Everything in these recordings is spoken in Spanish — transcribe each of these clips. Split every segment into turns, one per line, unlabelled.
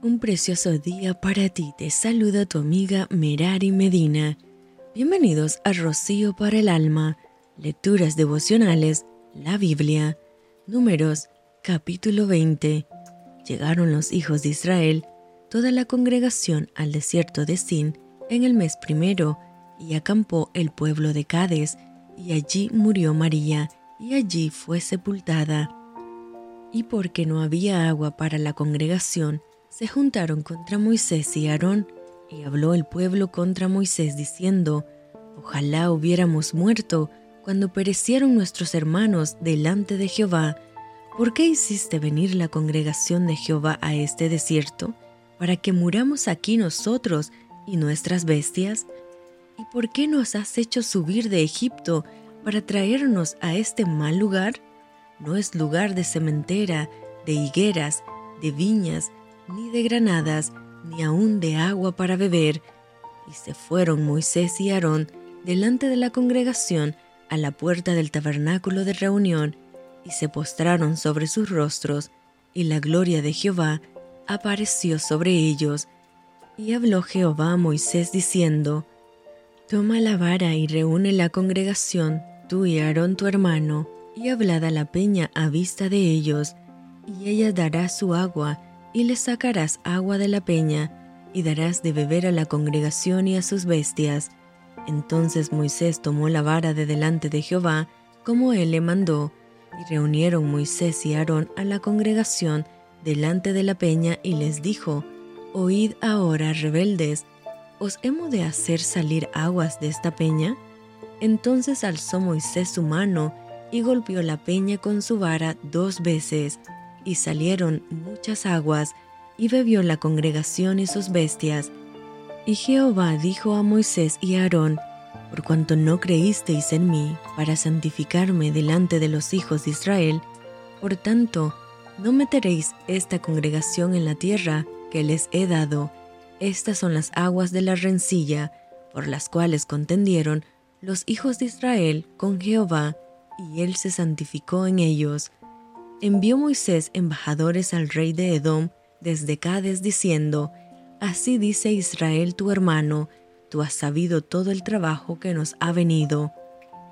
Un precioso día para ti. Te saluda tu amiga Merari Medina. Bienvenidos a Rocío para el Alma. Lecturas devocionales. La Biblia. Números. Capítulo 20. Llegaron los hijos de Israel, toda la congregación al desierto de Sin en el mes primero, y acampó el pueblo de Cades, y allí murió María, y allí fue sepultada. Y porque no había agua para la congregación, se juntaron contra Moisés y Aarón, y habló el pueblo contra Moisés diciendo, Ojalá hubiéramos muerto cuando perecieron nuestros hermanos delante de Jehová. ¿Por qué hiciste venir la congregación de Jehová a este desierto? ¿Para que muramos aquí nosotros y nuestras bestias? ¿Y por qué nos has hecho subir de Egipto para traernos a este mal lugar? No es lugar de cementera, de higueras, de viñas, ni de granadas, ni aun de agua para beber. Y se fueron Moisés y Aarón delante de la congregación a la puerta del tabernáculo de reunión, y se postraron sobre sus rostros, y la gloria de Jehová apareció sobre ellos. Y habló Jehová a Moisés diciendo, Toma la vara y reúne la congregación, tú y Aarón tu hermano, y hablad a la peña a vista de ellos, y ella dará su agua, y le sacarás agua de la peña, y darás de beber a la congregación y a sus bestias. Entonces Moisés tomó la vara de delante de Jehová, como él le mandó, y reunieron Moisés y Aarón a la congregación delante de la peña, y les dijo, Oíd ahora, rebeldes, ¿os hemos de hacer salir aguas de esta peña? Entonces alzó Moisés su mano y golpeó la peña con su vara dos veces, y salieron muchas aguas, y bebió la congregación y sus bestias. Y Jehová dijo a Moisés y a Aarón, por cuanto no creísteis en mí para santificarme delante de los hijos de Israel, por tanto, no meteréis esta congregación en la tierra que les he dado. Estas son las aguas de la rencilla, por las cuales contendieron los hijos de Israel con Jehová, y él se santificó en ellos. Envió Moisés embajadores al rey de Edom desde Cades diciendo, Así dice Israel tu hermano, tú has sabido todo el trabajo que nos ha venido.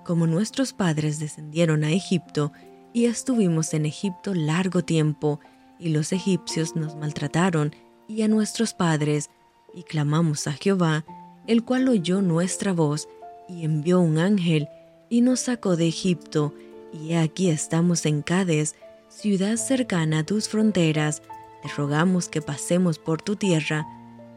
Como nuestros padres descendieron a Egipto, y estuvimos en Egipto largo tiempo, y los egipcios nos maltrataron, y a nuestros padres, y clamamos a Jehová, el cual oyó nuestra voz, y envió un ángel, y nos sacó de Egipto, y aquí estamos en Cades, ciudad cercana a tus fronteras, te rogamos que pasemos por tu tierra.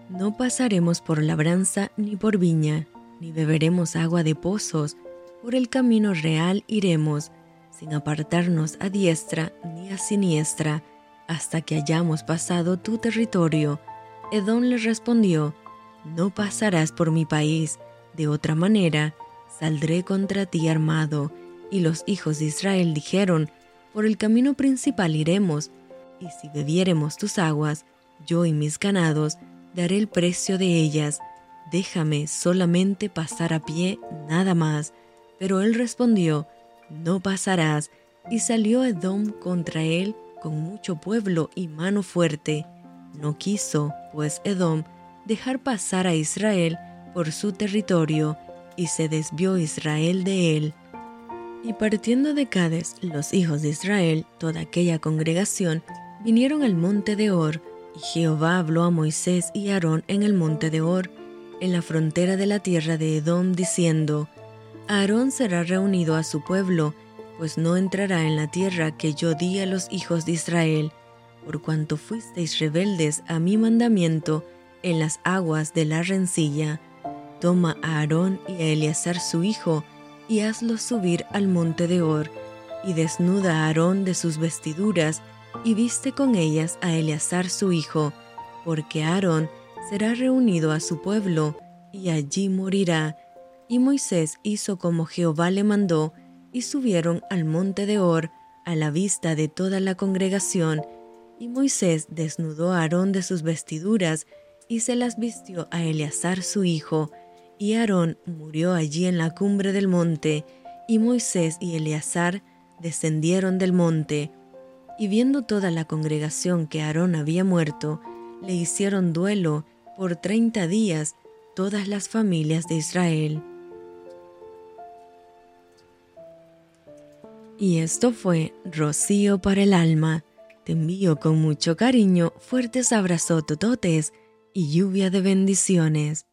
No pasaremos por labranza ni por viña, ni beberemos agua de pozos, por el camino real iremos, sin apartarnos a diestra ni a siniestra, hasta que hayamos pasado tu territorio. Edom le respondió, No pasarás por mi país, de otra manera, saldré contra ti armado. Y los hijos de Israel dijeron, Por el camino principal iremos, y si bebiéremos tus aguas, yo y mis ganados, daré el precio de ellas. Déjame solamente pasar a pie, nada más. Pero él respondió, No pasarás. Y salió Edom contra él con mucho pueblo y mano fuerte. No quiso, pues Edom, dejar pasar a Israel por su territorio, y se desvió Israel de él. Y partiendo de Cades, los hijos de Israel, toda aquella congregación, vinieron al monte de Or, y Jehová habló a Moisés y Aarón en el monte de Or, en la frontera de la tierra de Edom, diciendo, Aarón será reunido a su pueblo, pues no entrará en la tierra que yo di a los hijos de Israel, por cuanto fuisteis rebeldes a mi mandamiento en las aguas de la rencilla. Toma a Aarón y a Eleazar su hijo, y hazlos subir al monte de Or, y desnuda a Aarón de sus vestiduras, y viste con ellas a Eleazar su hijo, porque Aarón será reunido a su pueblo, y allí morirá. Y Moisés hizo como Jehová le mandó, y subieron al monte de Or, a la vista de toda la congregación, y Moisés desnudó a Aarón de sus vestiduras, y se las vistió a Eleazar su hijo, y Aarón murió allí en la cumbre del monte, y Moisés y Eleazar descendieron del monte, y viendo toda la congregación que Aarón había muerto, le hicieron duelo por 30 días todas las familias de Israel. Y esto fue Rocío para el alma. Te envío con mucho cariño fuertes abrazos tototes y lluvia de bendiciones.